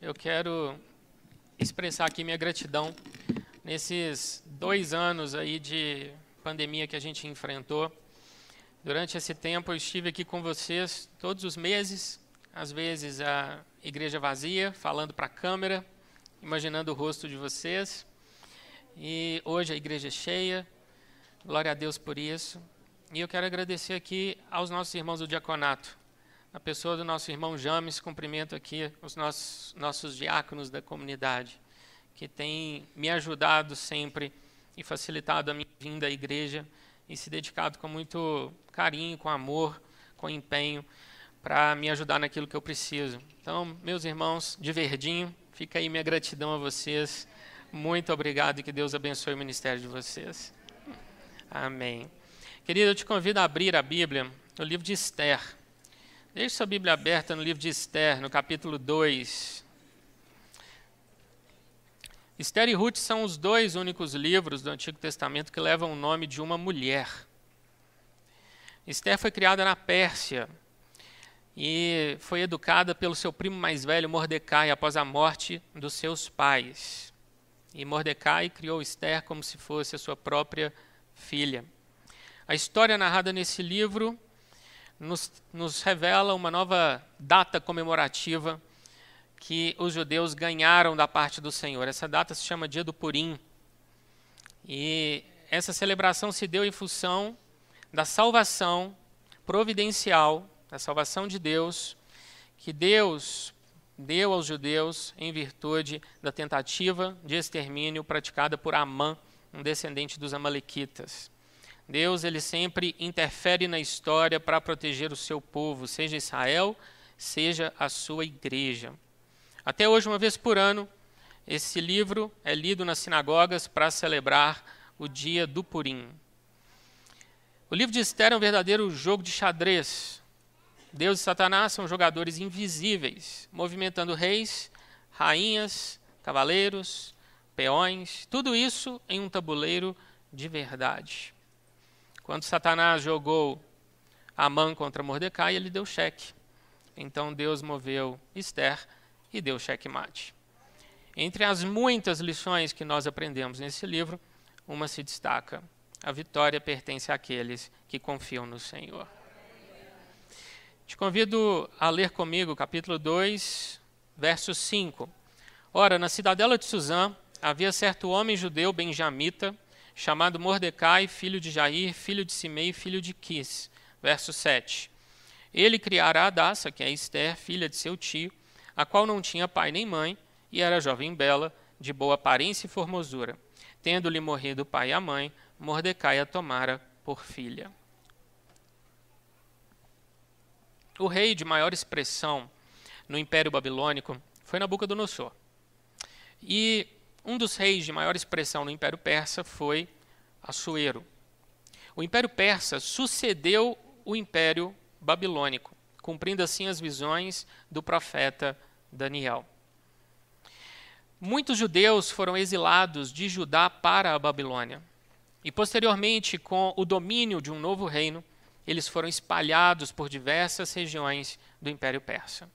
eu quero expressar aqui minha gratidão nesses dois anos aí de pandemia que a gente enfrentou. Durante esse tempo eu estive aqui com vocês todos os meses, às vezes a igreja vazia, falando para a câmera, imaginando o rosto de vocês. E hoje a igreja é cheia, glória a Deus por isso. E eu quero agradecer aqui aos nossos irmãos do diaconato. A pessoa do nosso irmão James, cumprimento aqui os nossos, nossos diáconos da comunidade, que têm me ajudado sempre e facilitado a minha vinda à igreja e se dedicado com muito carinho, com amor, com empenho para me ajudar naquilo que eu preciso. Então, meus irmãos de verdinho, fica aí minha gratidão a vocês muito obrigado e que Deus abençoe o ministério de vocês. Amém. Querido, eu te convido a abrir a Bíblia no livro de Esther. Deixe sua Bíblia aberta no livro de Esther, no capítulo 2. Esther e Ruth são os dois únicos livros do Antigo Testamento que levam o nome de uma mulher. Esther foi criada na Pérsia e foi educada pelo seu primo mais velho, Mordecai, após a morte dos seus pais. E Mordecai criou Esther como se fosse a sua própria filha. A história narrada nesse livro nos, nos revela uma nova data comemorativa que os judeus ganharam da parte do Senhor. Essa data se chama Dia do Purim. E essa celebração se deu em função da salvação providencial, da salvação de Deus, que Deus deu aos judeus em virtude da tentativa de extermínio praticada por Amã, um descendente dos amalequitas. Deus ele sempre interfere na história para proteger o seu povo, seja Israel, seja a sua igreja. Até hoje, uma vez por ano, esse livro é lido nas sinagogas para celebrar o dia do Purim. O livro de Esther é um verdadeiro jogo de xadrez, Deus e Satanás são jogadores invisíveis, movimentando reis, rainhas, cavaleiros, peões, tudo isso em um tabuleiro de verdade. Quando Satanás jogou Amã contra Mordecai, ele deu cheque. Então Deus moveu Esther e deu cheque-mate. Entre as muitas lições que nós aprendemos nesse livro, uma se destaca: a vitória pertence àqueles que confiam no Senhor. Te convido a ler comigo capítulo 2, verso 5. Ora, na cidadela de Suzã havia certo homem judeu benjamita, chamado Mordecai, filho de Jair, filho de Simei, filho de Quis. Verso 7. Ele criara Adassa, que é Esther, filha de seu tio, a qual não tinha pai nem mãe, e era jovem bela, de boa aparência e formosura. Tendo-lhe morrido o pai e a mãe, Mordecai a tomara por filha. O rei de maior expressão no Império Babilônico foi Nabucodonosor. E um dos reis de maior expressão no Império Persa foi Assuero. O Império Persa sucedeu o Império Babilônico, cumprindo assim as visões do profeta Daniel. Muitos judeus foram exilados de Judá para a Babilônia. E posteriormente, com o domínio de um novo reino, eles foram espalhados por diversas regiões do Império Persa.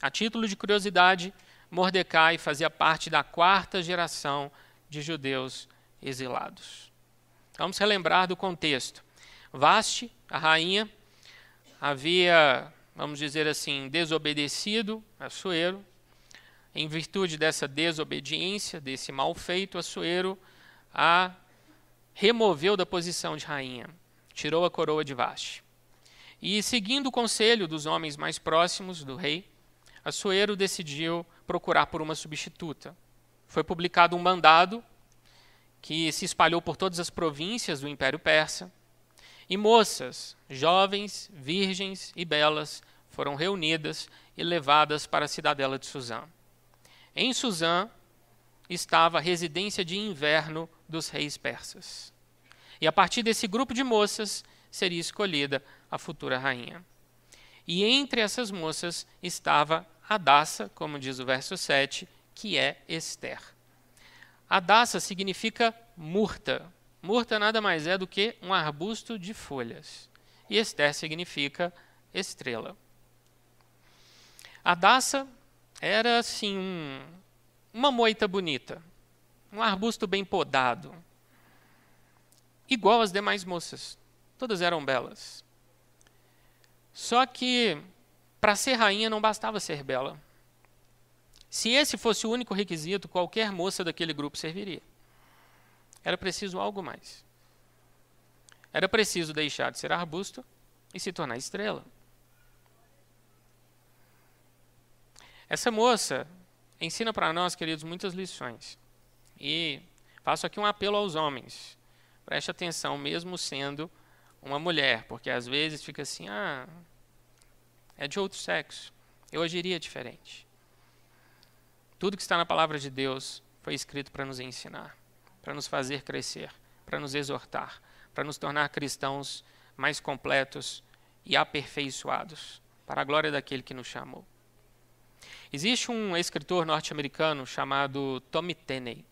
A título de curiosidade, Mordecai fazia parte da quarta geração de judeus exilados. Vamos relembrar do contexto. Vaste, a rainha, havia, vamos dizer assim, desobedecido a Suero. Em virtude dessa desobediência, desse mal feito, Assuero a removeu da posição de rainha tirou a coroa de Vaste. E, seguindo o conselho dos homens mais próximos do rei, Assuero decidiu procurar por uma substituta. Foi publicado um mandado que se espalhou por todas as províncias do Império Persa, e moças, jovens, virgens e belas, foram reunidas e levadas para a cidadela de Suzã. Em Suzã estava a residência de inverno dos reis persas. E a partir desse grupo de moças seria escolhida a futura rainha. E entre essas moças estava Adassa, como diz o verso 7, que é Esther. Adassa significa murta. Murta nada mais é do que um arbusto de folhas. E Esther significa estrela. Adassa era assim um, uma moita bonita, um arbusto bem podado, igual às demais moças. Todas eram belas. Só que para ser rainha não bastava ser bela. Se esse fosse o único requisito, qualquer moça daquele grupo serviria. Era preciso algo mais. Era preciso deixar de ser arbusto e se tornar estrela. Essa moça ensina para nós, queridos, muitas lições. E faço aqui um apelo aos homens. Preste atenção, mesmo sendo uma mulher, porque às vezes fica assim: ah, é de outro sexo. Eu agiria diferente. Tudo que está na palavra de Deus foi escrito para nos ensinar, para nos fazer crescer, para nos exortar, para nos tornar cristãos mais completos e aperfeiçoados, para a glória daquele que nos chamou. Existe um escritor norte-americano chamado Tommy Tenney.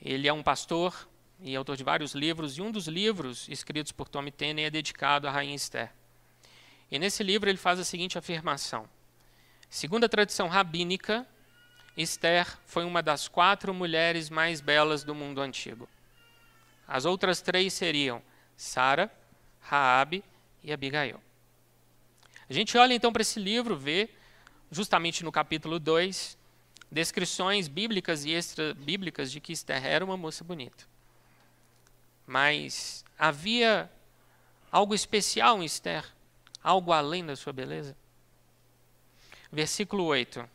Ele é um pastor e autor de vários livros, e um dos livros escritos por Tommy Tenney é dedicado à Rainha Esther. E nesse livro ele faz a seguinte afirmação: Segundo a tradição rabínica, Esther foi uma das quatro mulheres mais belas do mundo antigo. As outras três seriam Sara, Raabe e Abigail. A gente olha então para esse livro, vê justamente no capítulo 2 descrições bíblicas e extra-bíblicas de que Esther era uma moça bonita. Mas havia algo especial em Esther algo além da sua beleza? Versículo 8.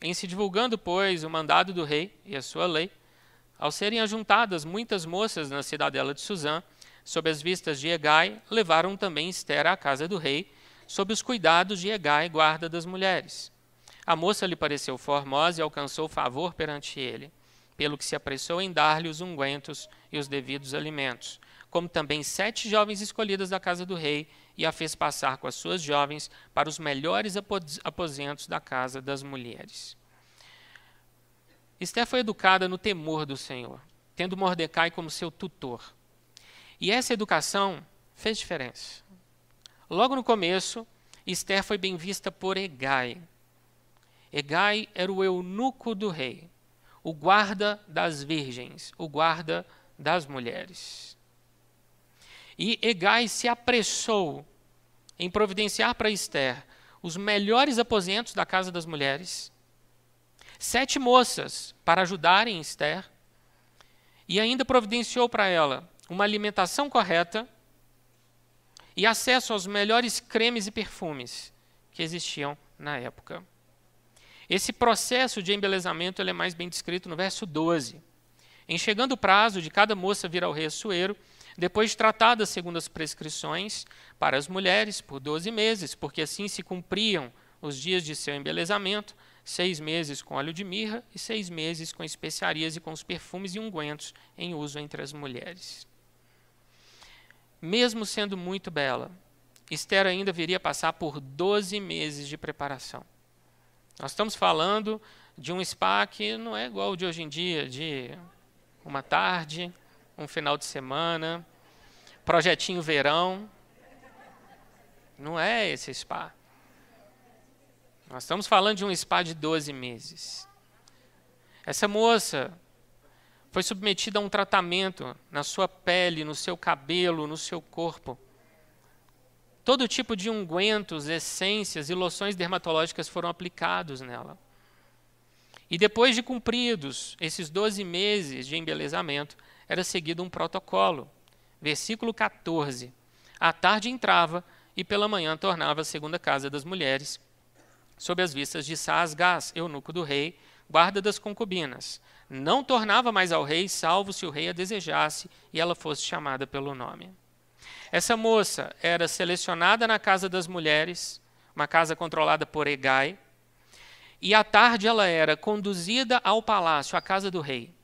Em se divulgando, pois, o mandado do rei e a sua lei, ao serem ajuntadas muitas moças na cidadela de Suzã, sob as vistas de Egai, levaram também Esther à casa do rei, sob os cuidados de Egai, guarda das mulheres. A moça lhe pareceu formosa e alcançou favor perante ele, pelo que se apressou em dar-lhe os ungüentos e os devidos alimentos, como também sete jovens escolhidas da casa do rei e a fez passar com as suas jovens para os melhores aposentos da casa das mulheres. Esther foi educada no temor do Senhor, tendo Mordecai como seu tutor. E essa educação fez diferença. Logo no começo, Esther foi bem vista por Egai. Egai era o eunuco do rei, o guarda das virgens, o guarda das mulheres. E Egai se apressou em providenciar para Esther os melhores aposentos da casa das mulheres, sete moças para ajudarem Esther, e ainda providenciou para ela uma alimentação correta e acesso aos melhores cremes e perfumes que existiam na época. Esse processo de embelezamento é mais bem descrito no verso 12. Em chegando o prazo de cada moça vir ao rei Assuero, depois de tratadas segundo as prescrições para as mulheres por doze meses, porque assim se cumpriam os dias de seu embelezamento, seis meses com óleo de mirra e seis meses com especiarias e com os perfumes e ungüentos em uso entre as mulheres. Mesmo sendo muito bela, Esther ainda viria passar por doze meses de preparação. Nós estamos falando de um spa que não é igual de hoje em dia, de uma tarde, um final de semana, projetinho verão. Não é esse spa. Nós estamos falando de um spa de 12 meses. Essa moça foi submetida a um tratamento na sua pele, no seu cabelo, no seu corpo. Todo tipo de ungüentos, essências e loções dermatológicas foram aplicados nela. E depois de cumpridos esses 12 meses de embelezamento, era seguido um protocolo. Versículo 14. À tarde entrava e pela manhã tornava a segunda casa das mulheres, sob as vistas de Saasgás, eunuco do rei, guarda das concubinas. Não tornava mais ao rei, salvo se o rei a desejasse e ela fosse chamada pelo nome. Essa moça era selecionada na casa das mulheres, uma casa controlada por Egai, e à tarde ela era conduzida ao palácio, à casa do rei.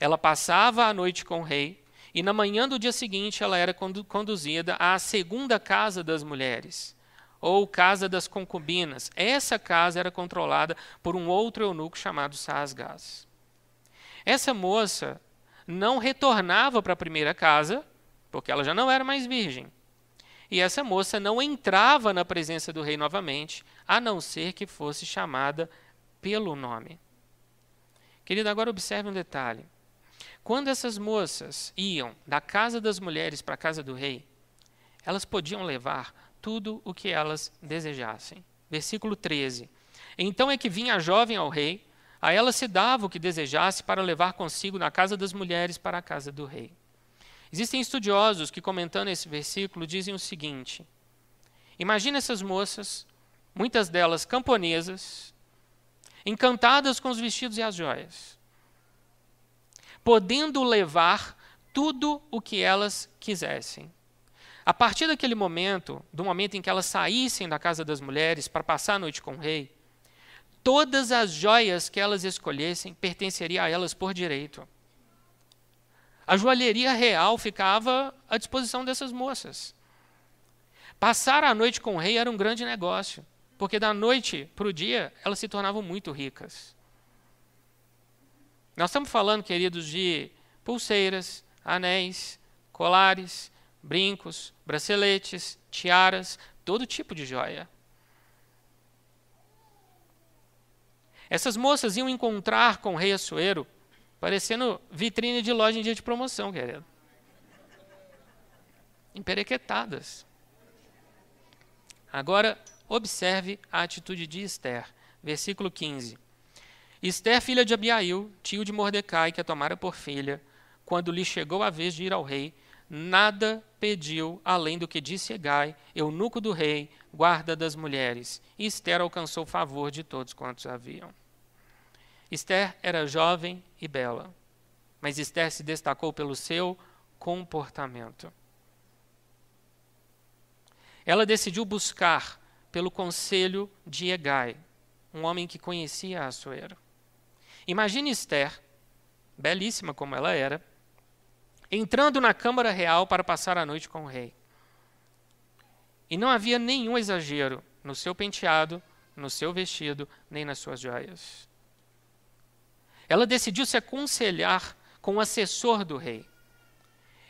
Ela passava a noite com o rei, e na manhã do dia seguinte ela era conduzida à segunda casa das mulheres, ou casa das concubinas. Essa casa era controlada por um outro eunuco chamado Saasgás. Essa moça não retornava para a primeira casa, porque ela já não era mais virgem. E essa moça não entrava na presença do rei novamente, a não ser que fosse chamada pelo nome. Querido, agora observe um detalhe. Quando essas moças iam da casa das mulheres para a casa do rei, elas podiam levar tudo o que elas desejassem. Versículo 13. Então é que vinha a jovem ao rei, a ela se dava o que desejasse para levar consigo na casa das mulheres para a casa do rei. Existem estudiosos que, comentando esse versículo, dizem o seguinte: Imagina essas moças, muitas delas camponesas, encantadas com os vestidos e as joias, podendo levar tudo o que elas quisessem. A partir daquele momento, do momento em que elas saíssem da casa das mulheres para passar a noite com o rei, todas as joias que elas escolhessem pertenceriam a elas por direito. A joalheria real ficava à disposição dessas moças. Passar a noite com o rei era um grande negócio, porque da noite para o dia elas se tornavam muito ricas. Nós estamos falando, queridos, de pulseiras, anéis, colares, brincos, braceletes, tiaras, todo tipo de joia. Essas moças iam encontrar com o rei Assuero, parecendo vitrine de loja em dia de promoção, querido. Emperequetadas. Agora, observe a atitude de Esther. Versículo 15. Esther, filha de Abiail, tio de Mordecai, que a tomara por filha, quando lhe chegou a vez de ir ao rei, nada pediu além do que disse Egai, eunuco do rei, guarda das mulheres. E Esther alcançou o favor de todos quantos haviam. Esther era jovem e bela, mas Esther se destacou pelo seu comportamento. Ela decidiu buscar pelo conselho de Egai, um homem que conhecia Assuero. Imagine Esther, belíssima como ela era, entrando na Câmara Real para passar a noite com o rei. E não havia nenhum exagero no seu penteado, no seu vestido, nem nas suas joias. Ela decidiu se aconselhar com o assessor do rei.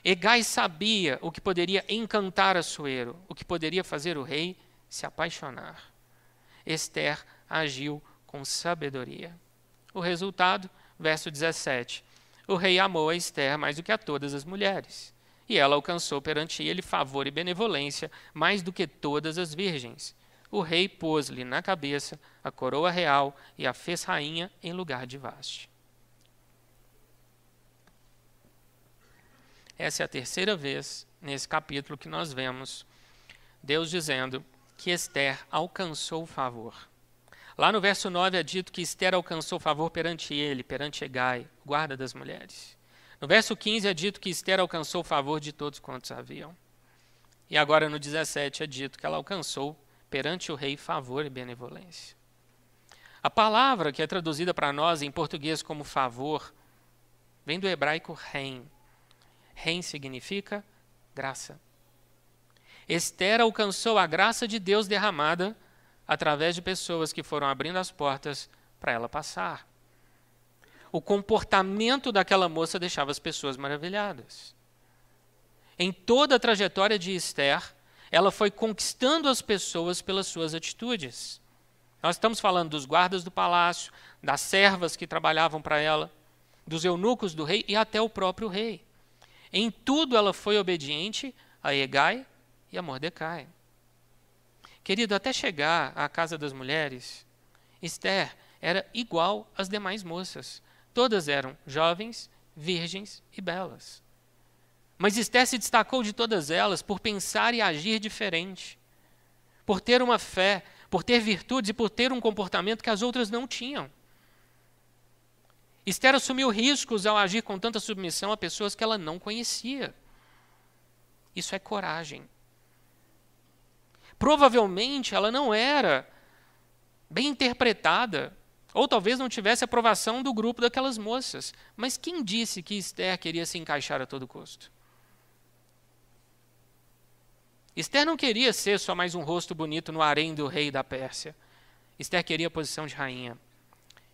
Egai sabia o que poderia encantar Assuero, o que poderia fazer o rei se apaixonar. Esther agiu com sabedoria. O resultado, verso 17. O rei amou a Esther mais do que a todas as mulheres, e ela alcançou perante ele favor e benevolência mais do que todas as virgens. O rei pôs-lhe na cabeça a coroa real e a fez rainha em lugar de Vaste. Essa é a terceira vez nesse capítulo que nós vemos Deus dizendo que Esther alcançou favor. Lá no verso 9 é dito que Esther alcançou favor perante ele, perante Egai, guarda das mulheres. No verso 15 é dito que Esther alcançou favor de todos quantos haviam. E agora no 17 é dito que ela alcançou perante o rei favor e benevolência. A palavra que é traduzida para nós em português como favor vem do hebraico rein, Ren significa graça. Esther alcançou a graça de Deus derramada através de pessoas que foram abrindo as portas para ela passar. O comportamento daquela moça deixava as pessoas maravilhadas. Em toda a trajetória de Esther, ela foi conquistando as pessoas pelas suas atitudes. Nós estamos falando dos guardas do palácio, das servas que trabalhavam para ela, dos eunucos do rei e até o próprio rei. Em tudo ela foi obediente a Egai e a Mordecai. Querido, até chegar à casa das mulheres, Esther era igual às demais moças. Todas eram jovens, virgens e belas. Mas Esther se destacou de todas elas por pensar e agir diferente, por ter uma fé, por ter virtudes e por ter um comportamento que as outras não tinham. Esther assumiu riscos ao agir com tanta submissão a pessoas que ela não conhecia. Isso é coragem. Provavelmente ela não era bem interpretada, ou talvez não tivesse aprovação do grupo daquelas moças. Mas quem disse que Esther queria se encaixar a todo custo? Esther não queria ser só mais um rosto bonito no harém do rei da Pérsia. Esther queria a posição de rainha.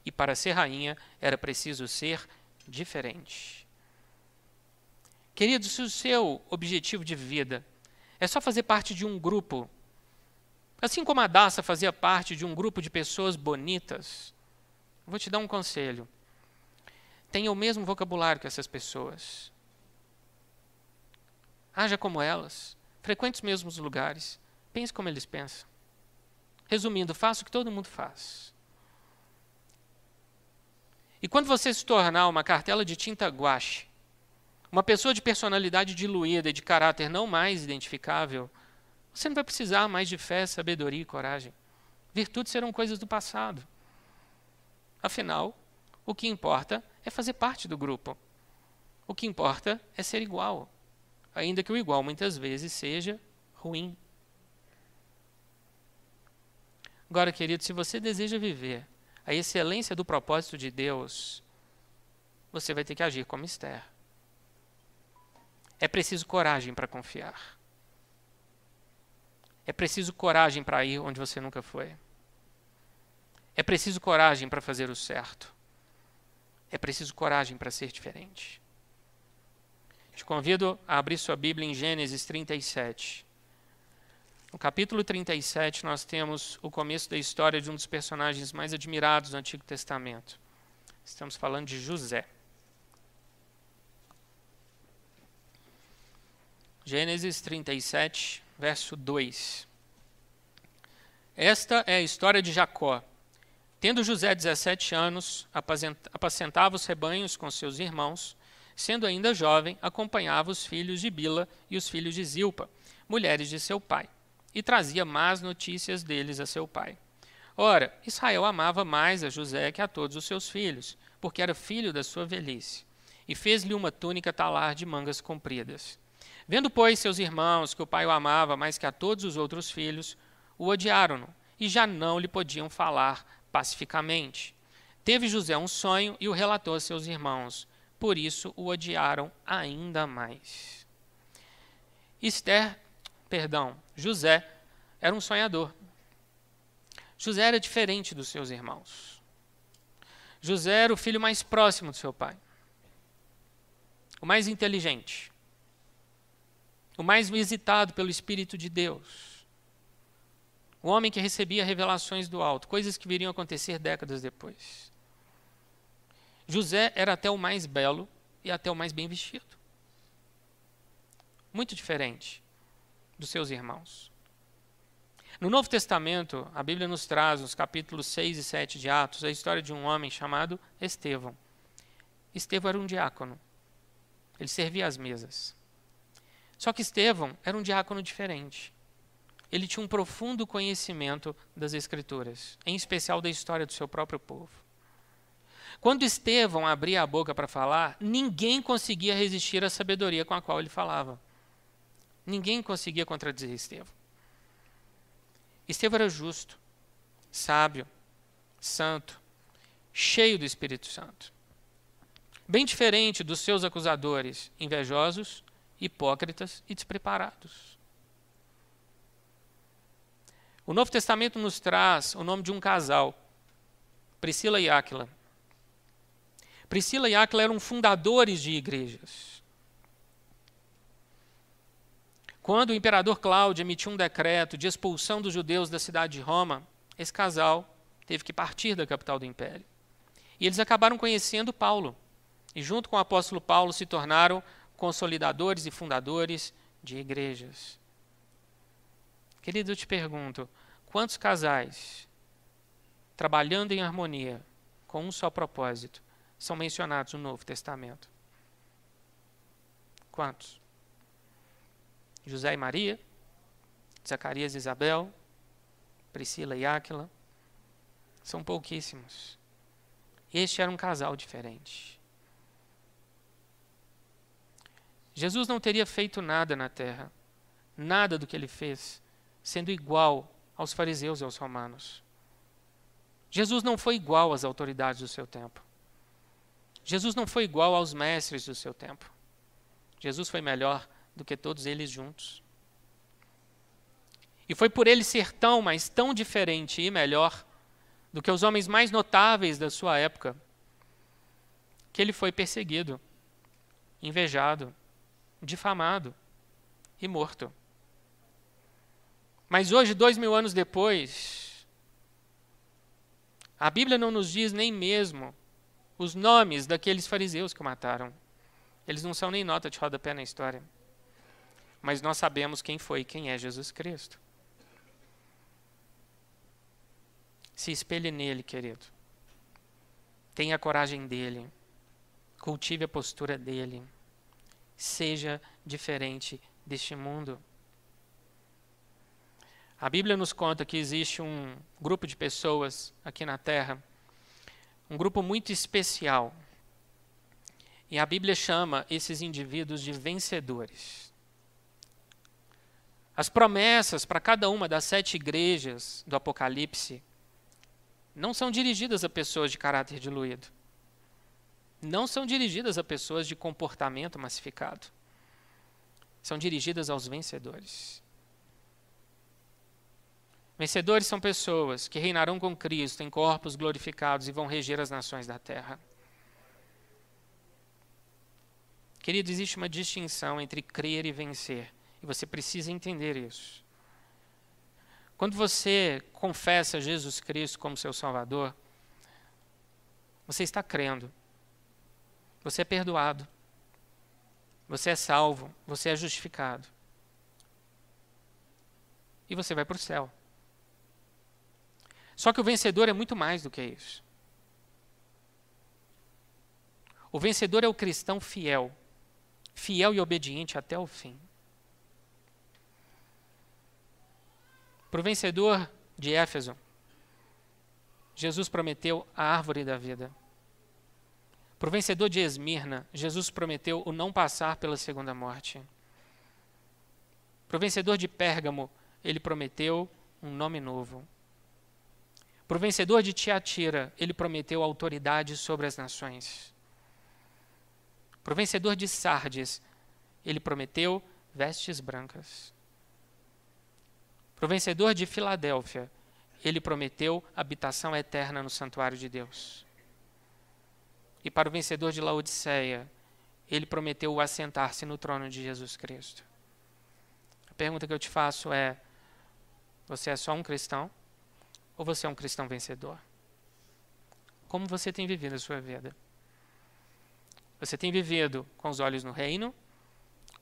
E para ser rainha era preciso ser diferente. Queridos, se o seu objetivo de vida é só fazer parte de um grupo, assim como a Daça fazia parte de um grupo de pessoas bonitas, vou te dar um conselho. Tenha o mesmo vocabulário que essas pessoas. Haja como elas. Frequente os mesmos lugares. Pense como eles pensam. Resumindo, faça o que todo mundo faz. E quando você se tornar uma cartela de tinta guache, uma pessoa de personalidade diluída e de caráter não mais identificável, você não vai precisar mais de fé, sabedoria e coragem. Virtudes serão coisas do passado. Afinal, o que importa é fazer parte do grupo. O que importa é ser igual, ainda que o igual muitas vezes seja ruim. Agora, querido, se você deseja viver a excelência do propósito de Deus, você vai ter que agir como Esther. É preciso coragem para confiar. É preciso coragem para ir onde você nunca foi. É preciso coragem para fazer o certo. É preciso coragem para ser diferente. Te convido a abrir sua Bíblia em Gênesis 37. No capítulo 37, nós temos o começo da história de um dos personagens mais admirados do Antigo Testamento. Estamos falando de José. Gênesis 37, verso 2. Esta é a história de Jacó. Tendo José 17 anos, apacentava os rebanhos com seus irmãos. Sendo ainda jovem, acompanhava os filhos de Bila e os filhos de Zilpa, mulheres de seu pai e trazia más notícias deles a seu pai. Ora, Israel amava mais a José que a todos os seus filhos, porque era filho da sua velhice, e fez-lhe uma túnica talar de mangas compridas. Vendo, pois, seus irmãos que o pai o amava mais que a todos os outros filhos, o odiaram-no, e já não lhe podiam falar pacificamente. Teve José um sonho e o relatou a seus irmãos, por isso o odiaram ainda mais. Esther perdão, José era um sonhador. José era diferente dos seus irmãos. José era o filho mais próximo do seu pai, o mais inteligente, o mais visitado pelo Espírito de Deus, o homem que recebia revelações do alto, coisas que viriam a acontecer décadas depois. José era até o mais belo e até o mais bem vestido. Muito diferente dos seus irmãos. No Novo Testamento, a Bíblia nos traz, nos capítulos 6 e 7 de Atos, a história de um homem chamado Estevão. Estevão era um diácono. Ele servia às mesas. Só que Estevão era um diácono diferente. Ele tinha um profundo conhecimento das Escrituras, em especial da história do seu próprio povo. Quando Estevão abria a boca para falar, ninguém conseguia resistir à sabedoria com a qual ele falava. Ninguém conseguia contradizer Estevão. Estevão era justo, sábio, santo, cheio do Espírito Santo. Bem diferente dos seus acusadores, invejosos, hipócritas e despreparados. O Novo Testamento nos traz o nome de um casal, Priscila e Áquila. Priscila e Áquila eram fundadores de igrejas. Quando o imperador Cláudio emitiu um decreto de expulsão dos judeus da cidade de Roma, esse casal teve que partir da capital do império. E eles acabaram conhecendo Paulo. E, junto com o apóstolo Paulo, se tornaram consolidadores e fundadores de igrejas. Querido, eu te pergunto: quantos casais, trabalhando em harmonia, com um só propósito, são mencionados no Novo Testamento? Quantos? José e Maria, Zacarias e Isabel, Priscila e Áquila. São pouquíssimos. Este era um casal diferente. Jesus não teria feito nada na terra, nada do que ele fez, sendo igual aos fariseus e aos romanos. Jesus não foi igual às autoridades do seu tempo. Jesus não foi igual aos mestres do seu tempo. Jesus foi melhor do que todos eles juntos. E foi por ele ser tão, mas tão diferente e melhor do que os homens mais notáveis da sua época, que ele foi perseguido, invejado, difamado e morto. Mas hoje, dois mil anos depois, A Bíblia não nos diz nem mesmo os nomes daqueles fariseus que o mataram. Eles não são nem nota de rodapé na história. Mas nós sabemos quem foi e quem é Jesus Cristo. Se espelhe nele, querido. Tenha a coragem dele. Cultive a postura dele. Seja diferente deste mundo. A Bíblia nos conta que existe um grupo de pessoas aqui na Terra, um grupo muito especial. E a Bíblia chama esses indivíduos de vencedores. As promessas para cada uma das sete igrejas do Apocalipse não são dirigidas a pessoas de caráter diluído. Não são dirigidas a pessoas de comportamento massificado. São dirigidas aos vencedores. Vencedores são pessoas que reinarão com Cristo em corpos glorificados e vão reger as nações da terra. Querido, existe uma distinção entre crer e vencer, e você precisa entender isso. Quando você confessa Jesus Cristo como seu Salvador, você está crendo, você é perdoado, você é salvo, você é justificado. E você vai para o céu. Só que o vencedor é muito mais do que isso. O vencedor é o cristão fiel, fiel e obediente até o fim. Para o vencedor de Éfeso, Jesus prometeu a árvore da vida. Para o vencedor de Esmirna, Jesus prometeu o não passar pela segunda morte. Para o vencedor de Pérgamo, ele prometeu um nome novo. Para o vencedor de Tiatira, ele prometeu autoridade sobre as nações. Para o vencedor de Sardes, ele prometeu vestes brancas. Para o vencedor de Filadélfia, ele prometeu habitação eterna no santuário de Deus. E para o vencedor de Laodiceia, ele prometeu assentar-se no trono de Jesus Cristo. A pergunta que eu te faço é: você é só um cristão? Ou você é um cristão vencedor? Como você tem vivido a sua vida? Você tem vivido com os olhos no reino?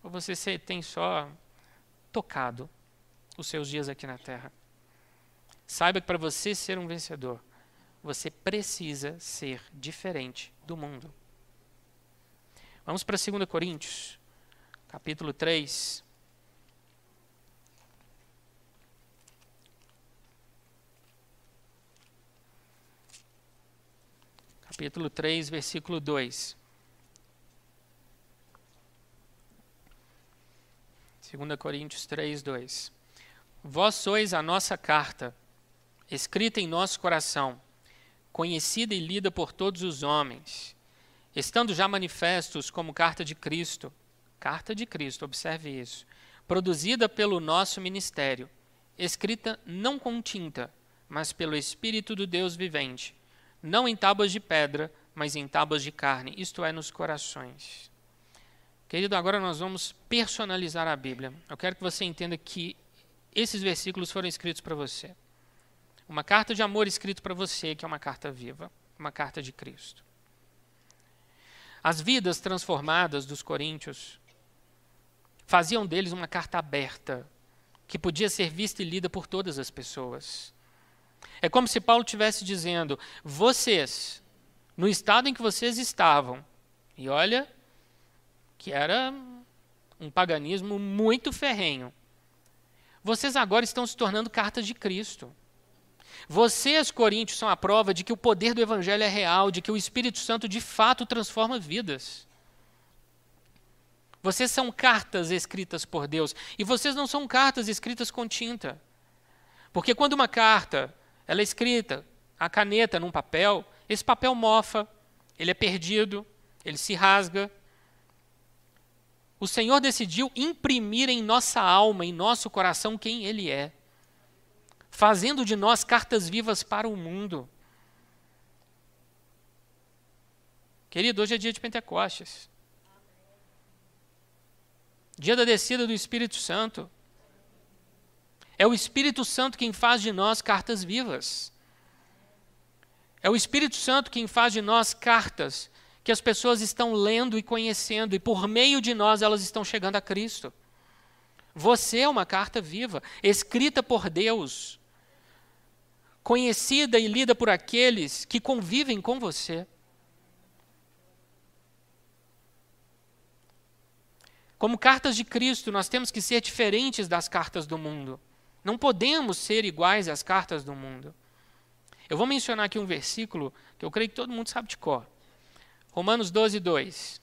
Ou você tem só tocado os seus dias aqui na terra? Saiba que para você ser um vencedor, você precisa ser diferente do mundo. Vamos para 2 Coríntios, capítulo 3. capítulo 3, versículo 2. 2 Coríntios 3, 2. Vós sois a nossa carta, escrita em nosso coração, conhecida e lida por todos os homens, estando já manifestos como carta de Cristo, carta de Cristo, observe isso, produzida pelo nosso ministério, escrita não com tinta, mas pelo Espírito do Deus vivente não em tábuas de pedra, mas em tábuas de carne, isto é, nos corações. Querido, agora nós vamos personalizar a Bíblia. Eu quero que você entenda que esses versículos foram escritos para você. Uma carta de amor escrita para você, que é uma carta viva, uma carta de Cristo. As vidas transformadas dos coríntios faziam deles uma carta aberta, que podia ser vista e lida por todas as pessoas. É como se Paulo estivesse dizendo: vocês, no estado em que vocês estavam, e olha que era um paganismo muito ferrenho, vocês agora estão se tornando cartas de Cristo. Vocês, coríntios, são a prova de que o poder do Evangelho é real, de que o Espírito Santo de fato transforma vidas. Vocês são cartas escritas por Deus. E vocês não são cartas escritas com tinta. Porque quando uma carta ela é escrita a caneta num papel, esse papel mofa, ele é perdido, ele se rasga. O Senhor decidiu imprimir em nossa alma, em nosso coração, quem Ele é, fazendo de nós cartas vivas para o mundo. Querido, hoje é dia de Pentecostes. Dia da descida do Espírito Santo. É o Espírito Santo quem faz de nós cartas vivas. É o Espírito Santo quem faz de nós cartas que as pessoas estão lendo e conhecendo, e por meio de nós elas estão chegando a Cristo. Você é uma carta viva, escrita por Deus, conhecida e lida por aqueles que convivem com você. Como cartas de Cristo, nós temos que ser diferentes das cartas do mundo. Não podemos ser iguais às cartas do mundo. Eu vou mencionar aqui um versículo que eu creio que todo mundo sabe de cor. Romanos 12, 2.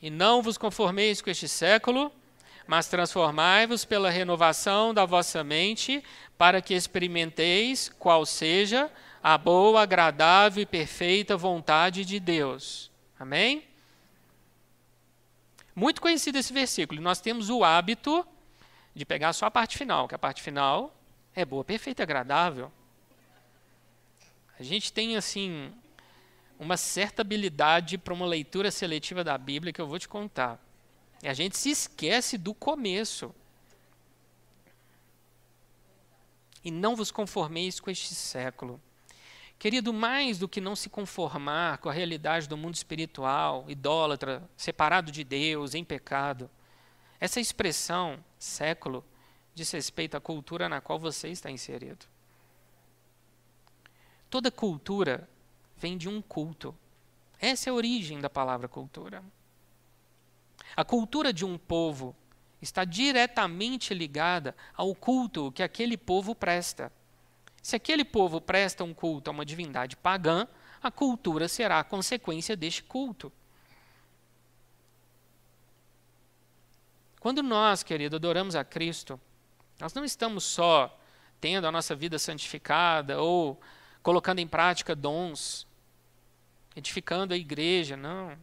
E não vos conformeis com este século, mas transformai-vos pela renovação da vossa mente, para que experimenteis qual seja a boa, agradável e perfeita vontade de Deus. Amém? Muito conhecido esse versículo. Nós temos o hábito de pegar só a parte final, que a parte final é boa, perfeita e agradável. A gente tem, assim, uma certa habilidade para uma leitura seletiva da Bíblia que eu vou te contar. A gente se esquece do começo. E não vos conformeis com este século. Querido, mais do que não se conformar com a realidade do mundo espiritual, idólatra, separado de Deus, em pecado, essa expressão, século, diz respeito à cultura na qual você está inserido. Toda cultura vem de um culto. Essa é a origem da palavra cultura. A cultura de um povo está diretamente ligada ao culto que aquele povo presta. Se aquele povo presta um culto a uma divindade pagã, a cultura será a consequência deste culto. Quando nós, querido, adoramos a Cristo, nós não estamos só tendo a nossa vida santificada ou colocando em prática dons, edificando a igreja, não.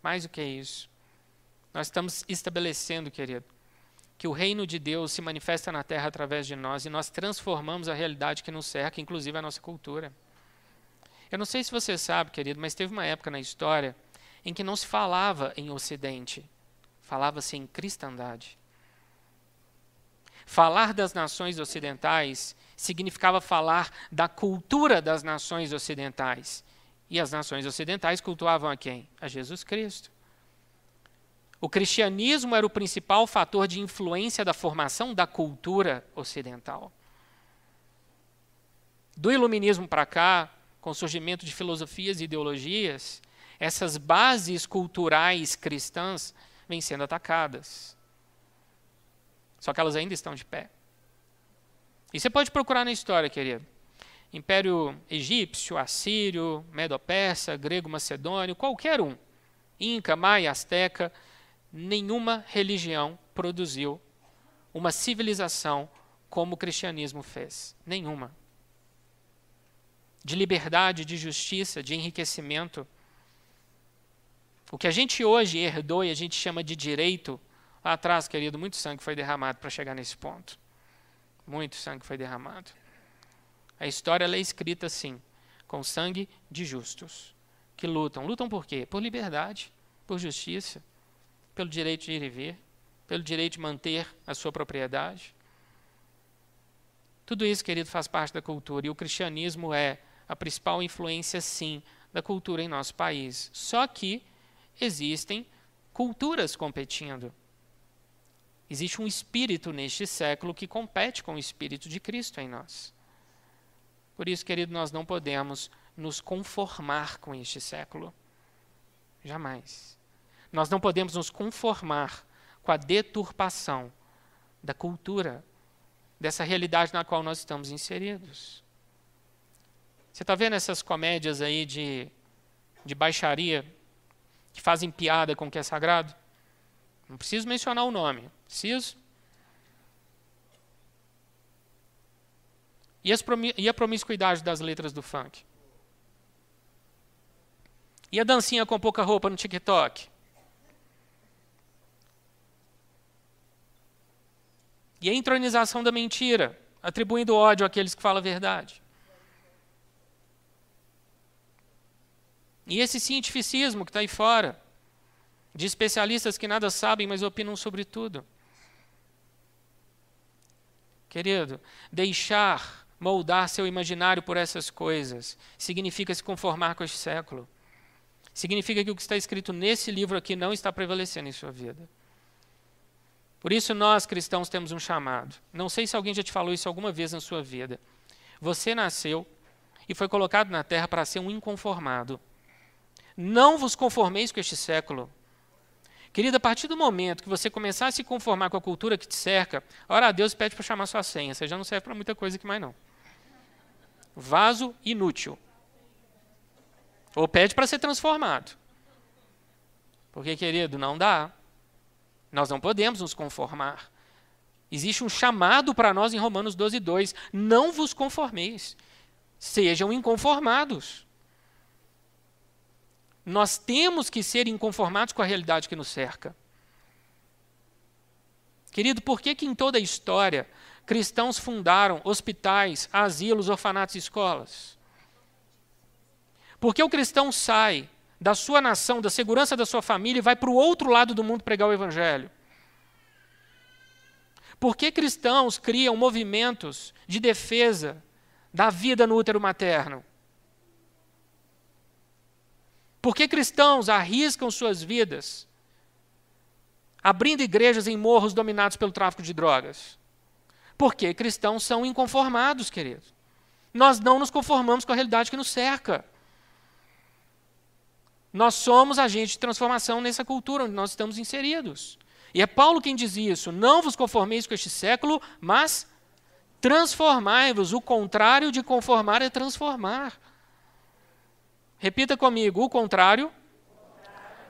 Mais do que isso. Nós estamos estabelecendo, querido, que o reino de Deus se manifesta na terra através de nós e nós transformamos a realidade que nos cerca, inclusive a nossa cultura. Eu não sei se você sabe, querido, mas teve uma época na história em que não se falava em Ocidente, falava-se em cristandade. Falar das nações ocidentais significava falar da cultura das nações ocidentais. E as nações ocidentais cultuavam a quem? A Jesus Cristo. O cristianismo era o principal fator de influência da formação da cultura ocidental. Do iluminismo para cá, com o surgimento de filosofias e ideologias, essas bases culturais cristãs vêm sendo atacadas. Só que elas ainda estão de pé. E você pode procurar na história, querido. Império egípcio, assírio, medo-persa, grego-macedônio, qualquer um. Inca, maia, asteca, nenhuma religião produziu uma civilização como o cristianismo fez. Nenhuma. De liberdade, de justiça, de enriquecimento. O que a gente hoje herdou e a gente chama de direito, lá atrás, querido, muito sangue foi derramado para chegar nesse ponto. Muito sangue foi derramado. A história é escrita assim, com sangue de justos, que lutam. Lutam por quê? Por liberdade, por justiça, pelo direito de ir e vir, pelo direito de manter a sua propriedade. Tudo isso, querido, faz parte da cultura. E o cristianismo é a principal influência, sim, da cultura em nosso país. Só que existem culturas competindo. Existe um espírito neste século que compete com o espírito de Cristo em nós. Por isso, querido, nós não podemos nos conformar com este século. Jamais. Nós não podemos nos conformar com a deturpação da cultura, dessa realidade na qual nós estamos inseridos. Você está vendo essas comédias aí de, de baixaria que fazem piada com o que é sagrado? Não preciso mencionar o nome. Preciso? E, e a promiscuidade das letras do funk? E a dancinha com pouca roupa no TikTok? E a entronização da mentira, atribuindo ódio àqueles que falam a verdade? E esse cientificismo que está aí fora? de especialistas que nada sabem, mas opinam sobre tudo. Querido, deixar moldar seu imaginário por essas coisas, significa se conformar com este século. Significa que o que está escrito nesse livro aqui não está prevalecendo em sua vida. Por isso, nós cristãos temos um chamado. Não sei se alguém já te falou isso alguma vez na sua vida. Você nasceu e foi colocado na terra para ser um inconformado. Não vos conformeis com este século. Querida, a partir do momento que você começar a se conformar com a cultura que te cerca, ora a Deus pede para chamar sua senha. Você já não serve para muita coisa aqui mais não. Vaso inútil. Ou pede para ser transformado. Porque, querido, não dá. Nós não podemos nos conformar. Existe um chamado para nós em Romanos 12, 2. Não vos conformeis. Sejam inconformados. Nós temos que ser inconformados com a realidade que nos cerca. Querido, por que, que em toda a história cristãos fundaram hospitais, asilos, orfanatos e escolas? Porque o cristão sai da sua nação, da segurança da sua família e vai para o outro lado do mundo pregar o evangelho? Por que cristãos criam movimentos de defesa da vida no útero materno? Por que cristãos arriscam suas vidas abrindo igrejas em morros dominados pelo tráfico de drogas? Porque cristãos são inconformados, queridos. Nós não nos conformamos com a realidade que nos cerca. Nós somos agentes de transformação nessa cultura onde nós estamos inseridos. E é Paulo quem diz isso: não vos conformeis com este século, mas transformai-vos. O contrário de conformar é transformar. Repita comigo: o contrário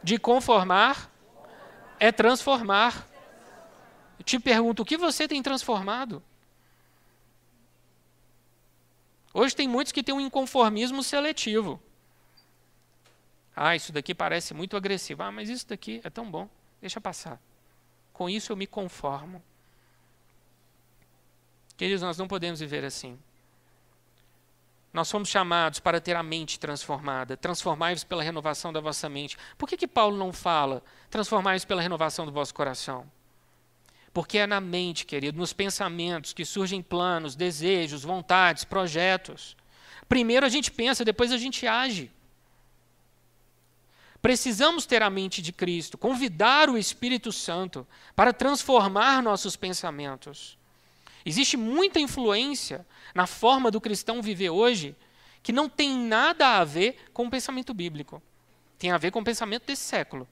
de conformar é transformar. Eu te pergunto: o que você tem transformado? Hoje tem muitos que têm um inconformismo seletivo. Ah, isso daqui parece muito agressivo. Ah, mas isso daqui é tão bom. Deixa passar. Com isso eu me conformo. Queridos, nós não podemos viver assim. Nós somos chamados para ter a mente transformada. Transformai-vos pela renovação da vossa mente. Por que, que Paulo não fala transformai-vos pela renovação do vosso coração? Porque é na mente, querido, nos pensamentos que surgem planos, desejos, vontades, projetos. Primeiro a gente pensa, depois a gente age. Precisamos ter a mente de Cristo, convidar o Espírito Santo para transformar nossos pensamentos. Existe muita influência na forma do cristão viver hoje que não tem nada a ver com o pensamento bíblico. Tem a ver com o pensamento desse século.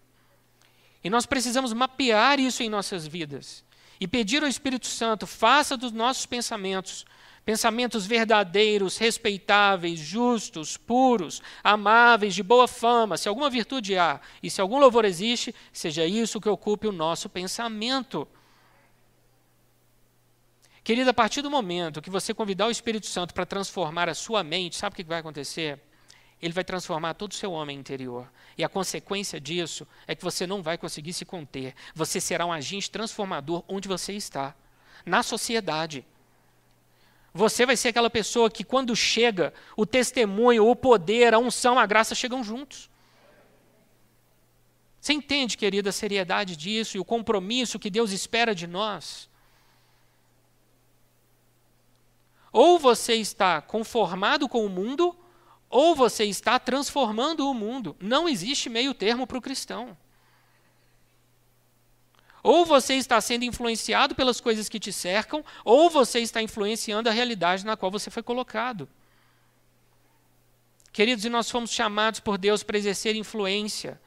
E nós precisamos mapear isso em nossas vidas e pedir ao Espírito Santo, faça dos nossos pensamentos pensamentos verdadeiros, respeitáveis, justos, puros, amáveis, de boa fama, se alguma virtude há e se algum louvor existe, seja isso que ocupe o nosso pensamento. Querida, a partir do momento que você convidar o Espírito Santo para transformar a sua mente, sabe o que vai acontecer? Ele vai transformar todo o seu homem interior. E a consequência disso é que você não vai conseguir se conter. Você será um agente transformador onde você está na sociedade. Você vai ser aquela pessoa que, quando chega, o testemunho, o poder, a unção, a graça chegam juntos. Você entende, querida, a seriedade disso e o compromisso que Deus espera de nós? Ou você está conformado com o mundo, ou você está transformando o mundo. Não existe meio termo para o cristão. Ou você está sendo influenciado pelas coisas que te cercam, ou você está influenciando a realidade na qual você foi colocado. Queridos, e nós fomos chamados por Deus para exercer influência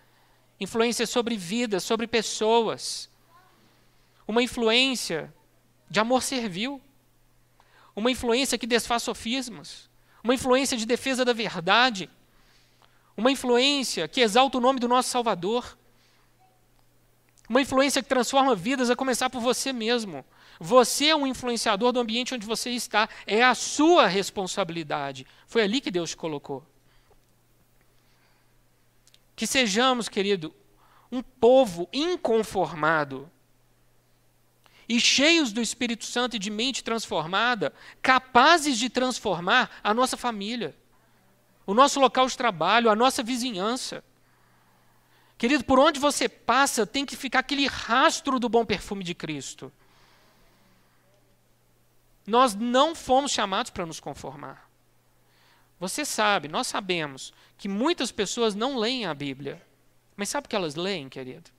influência sobre vidas, sobre pessoas. Uma influência de amor servil. Uma influência que desfaz sofismas. Uma influência de defesa da verdade. Uma influência que exalta o nome do nosso Salvador. Uma influência que transforma vidas a começar por você mesmo. Você é um influenciador do ambiente onde você está. É a sua responsabilidade. Foi ali que Deus te colocou. Que sejamos, querido, um povo inconformado e cheios do Espírito Santo e de mente transformada, capazes de transformar a nossa família, o nosso local de trabalho, a nossa vizinhança. Querido, por onde você passa tem que ficar aquele rastro do bom perfume de Cristo. Nós não fomos chamados para nos conformar. Você sabe, nós sabemos que muitas pessoas não leem a Bíblia. Mas sabe o que elas leem, querido?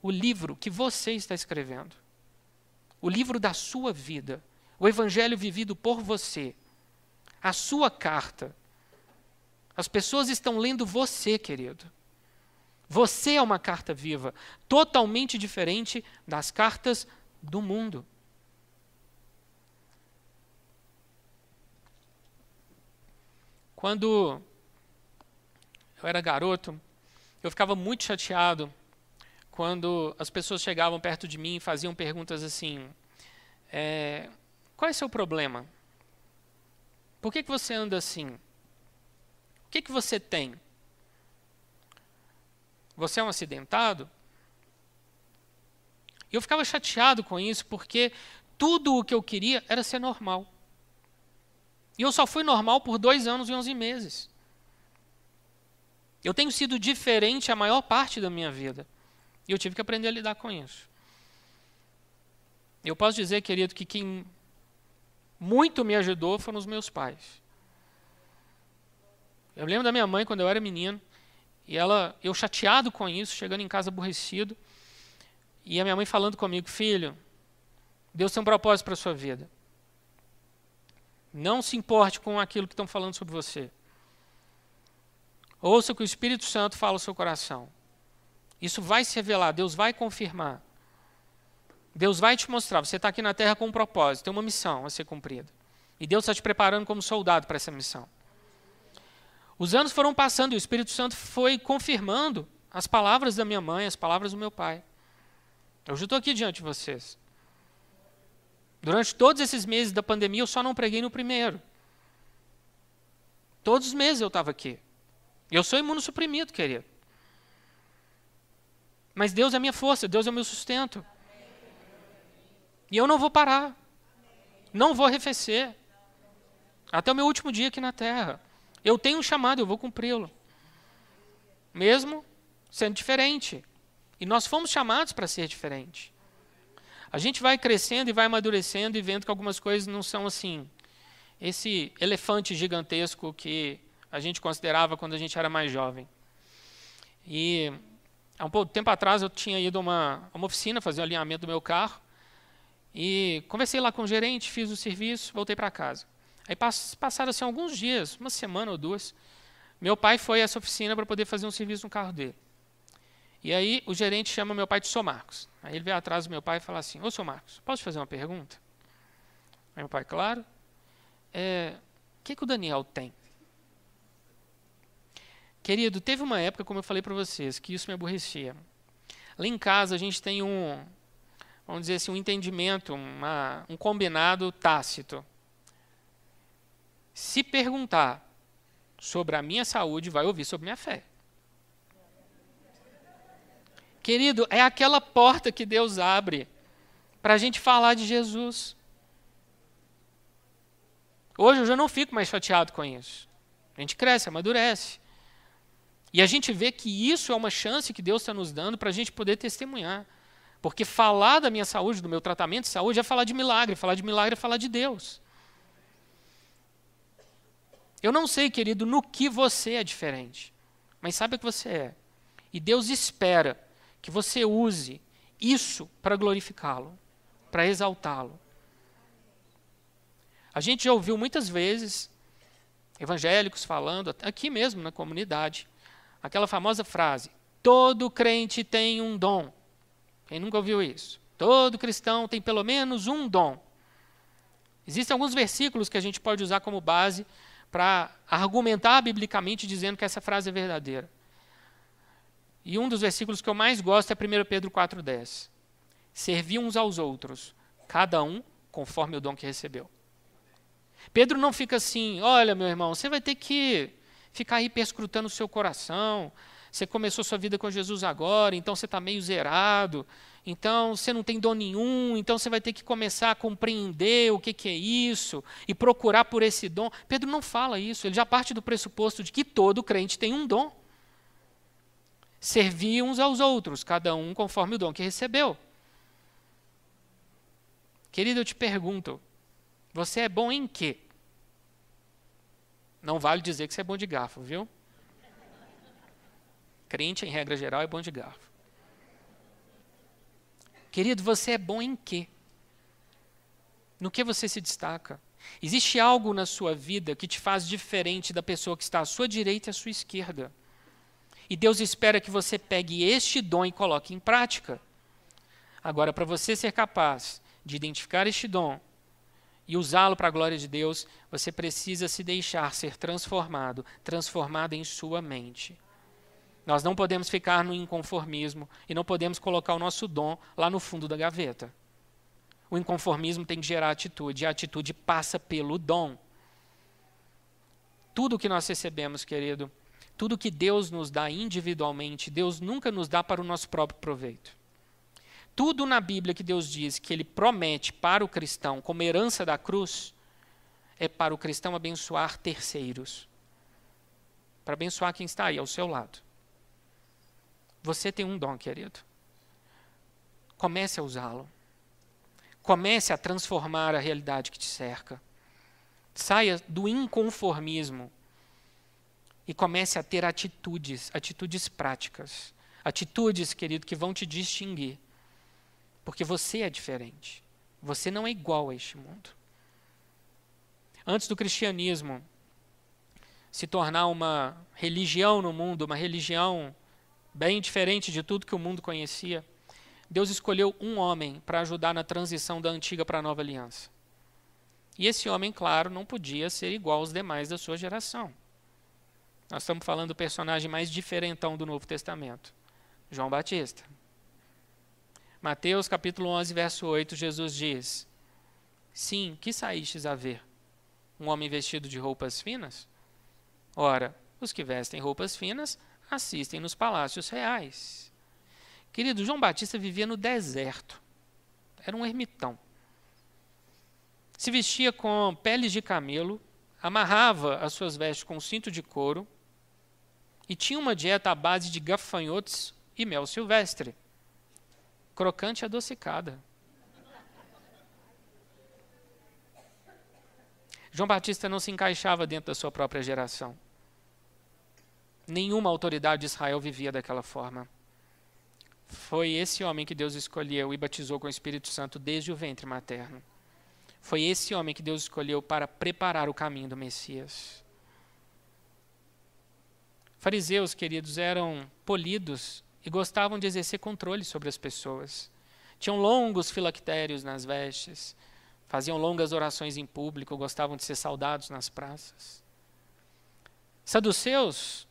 O livro que você está escrevendo. O livro da sua vida. O evangelho vivido por você. A sua carta. As pessoas estão lendo você, querido. Você é uma carta viva, totalmente diferente das cartas do mundo. Quando eu era garoto, eu ficava muito chateado quando as pessoas chegavam perto de mim e faziam perguntas assim: é, Qual é o seu problema? Por que, que você anda assim? O que, que você tem? Você é um acidentado? Eu ficava chateado com isso porque tudo o que eu queria era ser normal. E eu só fui normal por dois anos e onze meses. Eu tenho sido diferente a maior parte da minha vida. E eu tive que aprender a lidar com isso. Eu posso dizer, querido, que quem muito me ajudou foram os meus pais. Eu lembro da minha mãe quando eu era menino, e ela, eu chateado com isso, chegando em casa aborrecido, e a minha mãe falando comigo, filho, Deus tem um propósito para a sua vida. Não se importe com aquilo que estão falando sobre você. Ouça o que o Espírito Santo fala ao seu coração. Isso vai se revelar, Deus vai confirmar. Deus vai te mostrar. Você está aqui na terra com um propósito, tem uma missão a ser cumprida. E Deus está te preparando como soldado para essa missão. Os anos foram passando e o Espírito Santo foi confirmando as palavras da minha mãe, as palavras do meu pai. Hoje eu estou aqui diante de vocês. Durante todos esses meses da pandemia, eu só não preguei no primeiro. Todos os meses eu estava aqui. Eu sou imunossuprimido, querido. Mas Deus é minha força, Deus é o meu sustento. E eu não vou parar. Não vou arrefecer. Até o meu último dia aqui na terra. Eu tenho um chamado, eu vou cumpri-lo. Mesmo sendo diferente. E nós fomos chamados para ser diferente. A gente vai crescendo e vai amadurecendo e vendo que algumas coisas não são assim. Esse elefante gigantesco que a gente considerava quando a gente era mais jovem. E há um pouco tempo atrás eu tinha ido a uma, uma oficina fazer o alinhamento do meu carro e conversei lá com o gerente, fiz o serviço, voltei para casa. Aí passaram assim, alguns dias, uma semana ou duas, meu pai foi a essa oficina para poder fazer um serviço no carro dele. E aí o gerente chama meu pai de Sr. Marcos. Aí ele veio atrás do meu pai e fala assim, ô Sr. Marcos, posso fazer uma pergunta? Aí meu pai, claro. É, o que, que o Daniel tem? Querido, teve uma época, como eu falei para vocês, que isso me aborrecia. Lá em casa a gente tem um, vamos dizer assim, um entendimento, uma, um combinado tácito. Se perguntar sobre a minha saúde, vai ouvir sobre minha fé. Querido, é aquela porta que Deus abre para a gente falar de Jesus. Hoje eu já não fico mais chateado com isso. A gente cresce, amadurece. E a gente vê que isso é uma chance que Deus está nos dando para a gente poder testemunhar. Porque falar da minha saúde, do meu tratamento de saúde, é falar de milagre. Falar de milagre é falar de Deus. Eu não sei, querido, no que você é diferente. Mas sabe o que você é. E Deus espera que você use isso para glorificá-lo, para exaltá-lo. A gente já ouviu muitas vezes evangélicos falando, aqui mesmo na comunidade, aquela famosa frase: todo crente tem um dom. Quem nunca ouviu isso? Todo cristão tem pelo menos um dom. Existem alguns versículos que a gente pode usar como base para argumentar biblicamente dizendo que essa frase é verdadeira. E um dos versículos que eu mais gosto é 1 Pedro 4,10. Servi uns aos outros, cada um conforme o dom que recebeu. Pedro não fica assim, olha, meu irmão, você vai ter que ficar aí perscrutando o seu coração. Você começou sua vida com Jesus agora, então você está meio zerado, então você não tem dom nenhum, então você vai ter que começar a compreender o que, que é isso e procurar por esse dom. Pedro não fala isso, ele já parte do pressuposto de que todo crente tem um dom servir uns aos outros, cada um conforme o dom que recebeu. Querido, eu te pergunto, Você é bom em quê? Não vale dizer que você é bom de garfo, viu? Crente, em regra geral, é bom de garfo. Querido, você é bom em quê? No que você se destaca? Existe algo na sua vida que te faz diferente da pessoa que está à sua direita e à sua esquerda. E Deus espera que você pegue este dom e coloque em prática. Agora, para você ser capaz de identificar este dom e usá-lo para a glória de Deus, você precisa se deixar ser transformado, transformado em sua mente. Nós não podemos ficar no inconformismo e não podemos colocar o nosso dom lá no fundo da gaveta. O inconformismo tem que gerar atitude, e a atitude passa pelo dom. Tudo que nós recebemos, querido, tudo que Deus nos dá individualmente, Deus nunca nos dá para o nosso próprio proveito. Tudo na Bíblia que Deus diz que Ele promete para o cristão como herança da cruz, é para o cristão abençoar terceiros. Para abençoar quem está aí ao seu lado. Você tem um dom, querido. Comece a usá-lo. Comece a transformar a realidade que te cerca. Saia do inconformismo e comece a ter atitudes, atitudes práticas. Atitudes, querido, que vão te distinguir porque você é diferente. Você não é igual a este mundo. Antes do cristianismo se tornar uma religião no mundo, uma religião bem diferente de tudo que o mundo conhecia, Deus escolheu um homem para ajudar na transição da antiga para a nova aliança. E esse homem, claro, não podia ser igual aos demais da sua geração. Nós estamos falando do personagem mais diferentão do Novo Testamento, João Batista. Mateus capítulo 11, verso 8, Jesus diz: Sim, que saístes a ver? Um homem vestido de roupas finas? Ora, os que vestem roupas finas assistem nos palácios reais. Querido, João Batista vivia no deserto. Era um ermitão. Se vestia com peles de camelo, amarrava as suas vestes com um cinto de couro e tinha uma dieta à base de gafanhotos e mel silvestre crocante e adocicada. João Batista não se encaixava dentro da sua própria geração. Nenhuma autoridade de Israel vivia daquela forma. Foi esse homem que Deus escolheu e batizou com o Espírito Santo desde o ventre materno. Foi esse homem que Deus escolheu para preparar o caminho do Messias. Fariseus, queridos, eram polidos e gostavam de exercer controle sobre as pessoas. Tinham longos filactérios nas vestes, faziam longas orações em público, gostavam de ser saudados nas praças. Saduceus,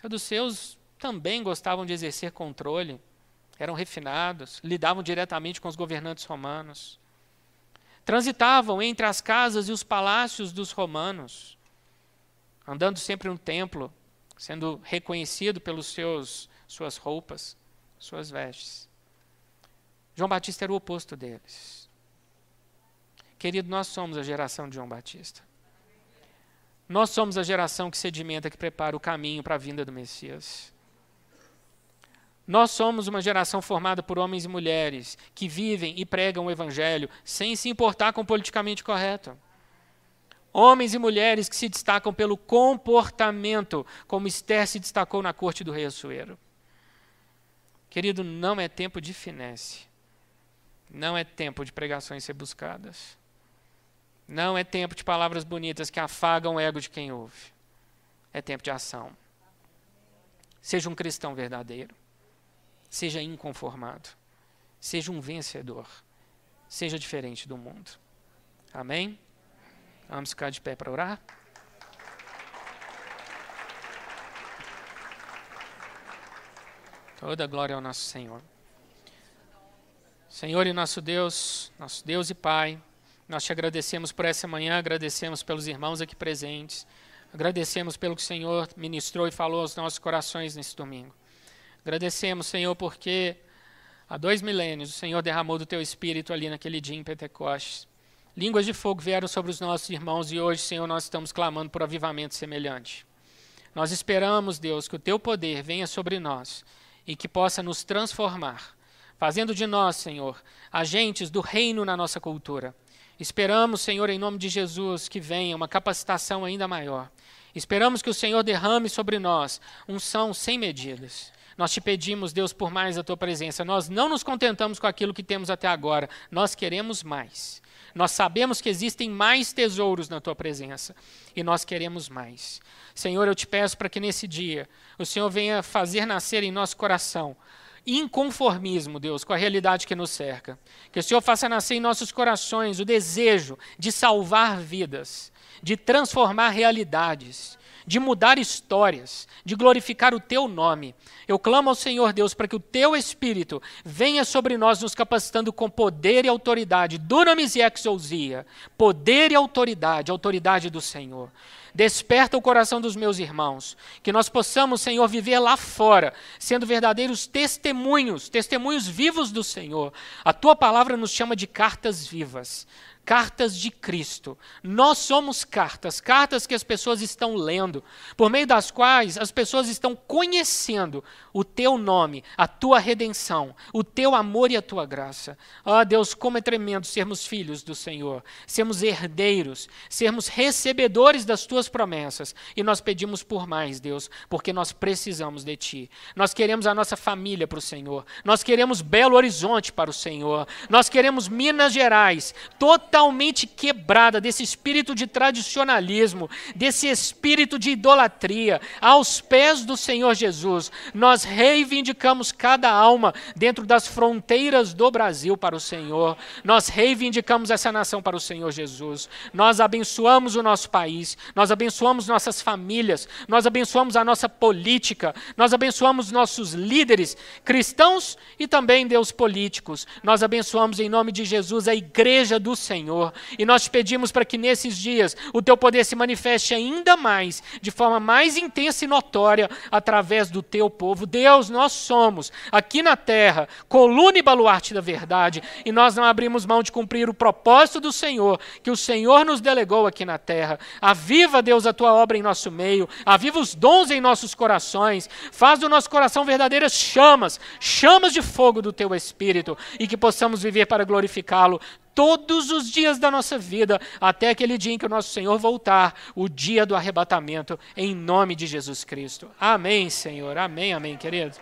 saduceus também gostavam de exercer controle, eram refinados, lidavam diretamente com os governantes romanos. Transitavam entre as casas e os palácios dos romanos, andando sempre no templo, sendo reconhecido pelos seus suas roupas, suas vestes. João Batista era o oposto deles. Querido, nós somos a geração de João Batista. Nós somos a geração que sedimenta, que prepara o caminho para a vinda do Messias. Nós somos uma geração formada por homens e mulheres que vivem e pregam o Evangelho sem se importar com o politicamente correto. Homens e mulheres que se destacam pelo comportamento, como Esther se destacou na corte do rei Assuero. Querido, não é tempo de finesse. Não é tempo de pregações ser buscadas. Não é tempo de palavras bonitas que afagam o ego de quem ouve. É tempo de ação. Seja um cristão verdadeiro. Seja inconformado. Seja um vencedor. Seja diferente do mundo. Amém? Vamos ficar de pé para orar? Toda glória ao nosso Senhor. Senhor e nosso Deus, nosso Deus e Pai, nós te agradecemos por essa manhã, agradecemos pelos irmãos aqui presentes, agradecemos pelo que o Senhor ministrou e falou aos nossos corações nesse domingo. Agradecemos, Senhor, porque há dois milênios o Senhor derramou do teu espírito ali naquele dia em Pentecostes. Línguas de fogo vieram sobre os nossos irmãos e hoje, Senhor, nós estamos clamando por avivamento semelhante. Nós esperamos, Deus, que o teu poder venha sobre nós e que possa nos transformar, fazendo de nós, Senhor, agentes do reino na nossa cultura. Esperamos, Senhor, em nome de Jesus, que venha uma capacitação ainda maior. Esperamos que o Senhor derrame sobre nós unção sem medidas. Nós te pedimos, Deus, por mais a tua presença. Nós não nos contentamos com aquilo que temos até agora. Nós queremos mais. Nós sabemos que existem mais tesouros na tua presença e nós queremos mais. Senhor, eu te peço para que nesse dia o Senhor venha fazer nascer em nosso coração inconformismo, Deus, com a realidade que nos cerca. Que o Senhor faça nascer em nossos corações o desejo de salvar vidas, de transformar realidades, de mudar histórias, de glorificar o teu nome. Eu clamo ao Senhor Deus para que o teu Espírito venha sobre nós, nos capacitando com poder e autoridade, dunamis e exousia, poder e autoridade, autoridade do Senhor. Desperta o coração dos meus irmãos, que nós possamos, Senhor, viver lá fora, sendo verdadeiros testemunhos, testemunhos vivos do Senhor. A tua palavra nos chama de cartas vivas cartas de Cristo. Nós somos cartas, cartas que as pessoas estão lendo, por meio das quais as pessoas estão conhecendo o teu nome, a tua redenção, o teu amor e a tua graça. Oh, Deus, como é tremendo sermos filhos do Senhor, sermos herdeiros, sermos recebedores das tuas promessas. E nós pedimos por mais, Deus, porque nós precisamos de ti. Nós queremos a nossa família para o Senhor. Nós queremos Belo Horizonte para o Senhor. Nós queremos Minas Gerais, totalmente totalmente quebrada desse espírito de tradicionalismo, desse espírito de idolatria, aos pés do Senhor Jesus. Nós reivindicamos cada alma dentro das fronteiras do Brasil para o Senhor. Nós reivindicamos essa nação para o Senhor Jesus. Nós abençoamos o nosso país, nós abençoamos nossas famílias, nós abençoamos a nossa política, nós abençoamos nossos líderes cristãos e também Deus políticos. Nós abençoamos em nome de Jesus a igreja do Senhor. Senhor. E nós te pedimos para que nesses dias o teu poder se manifeste ainda mais, de forma mais intensa e notória, através do teu povo. Deus, nós somos, aqui na terra, coluna e baluarte da verdade, e nós não abrimos mão de cumprir o propósito do Senhor, que o Senhor nos delegou aqui na terra. Aviva, Deus, a tua obra em nosso meio, aviva os dons em nossos corações, faz do nosso coração verdadeiras chamas, chamas de fogo do teu Espírito, e que possamos viver para glorificá-lo todos os dias da nossa vida, até aquele dia em que o nosso Senhor voltar, o dia do arrebatamento, em nome de Jesus Cristo. Amém, Senhor. Amém, amém, querido.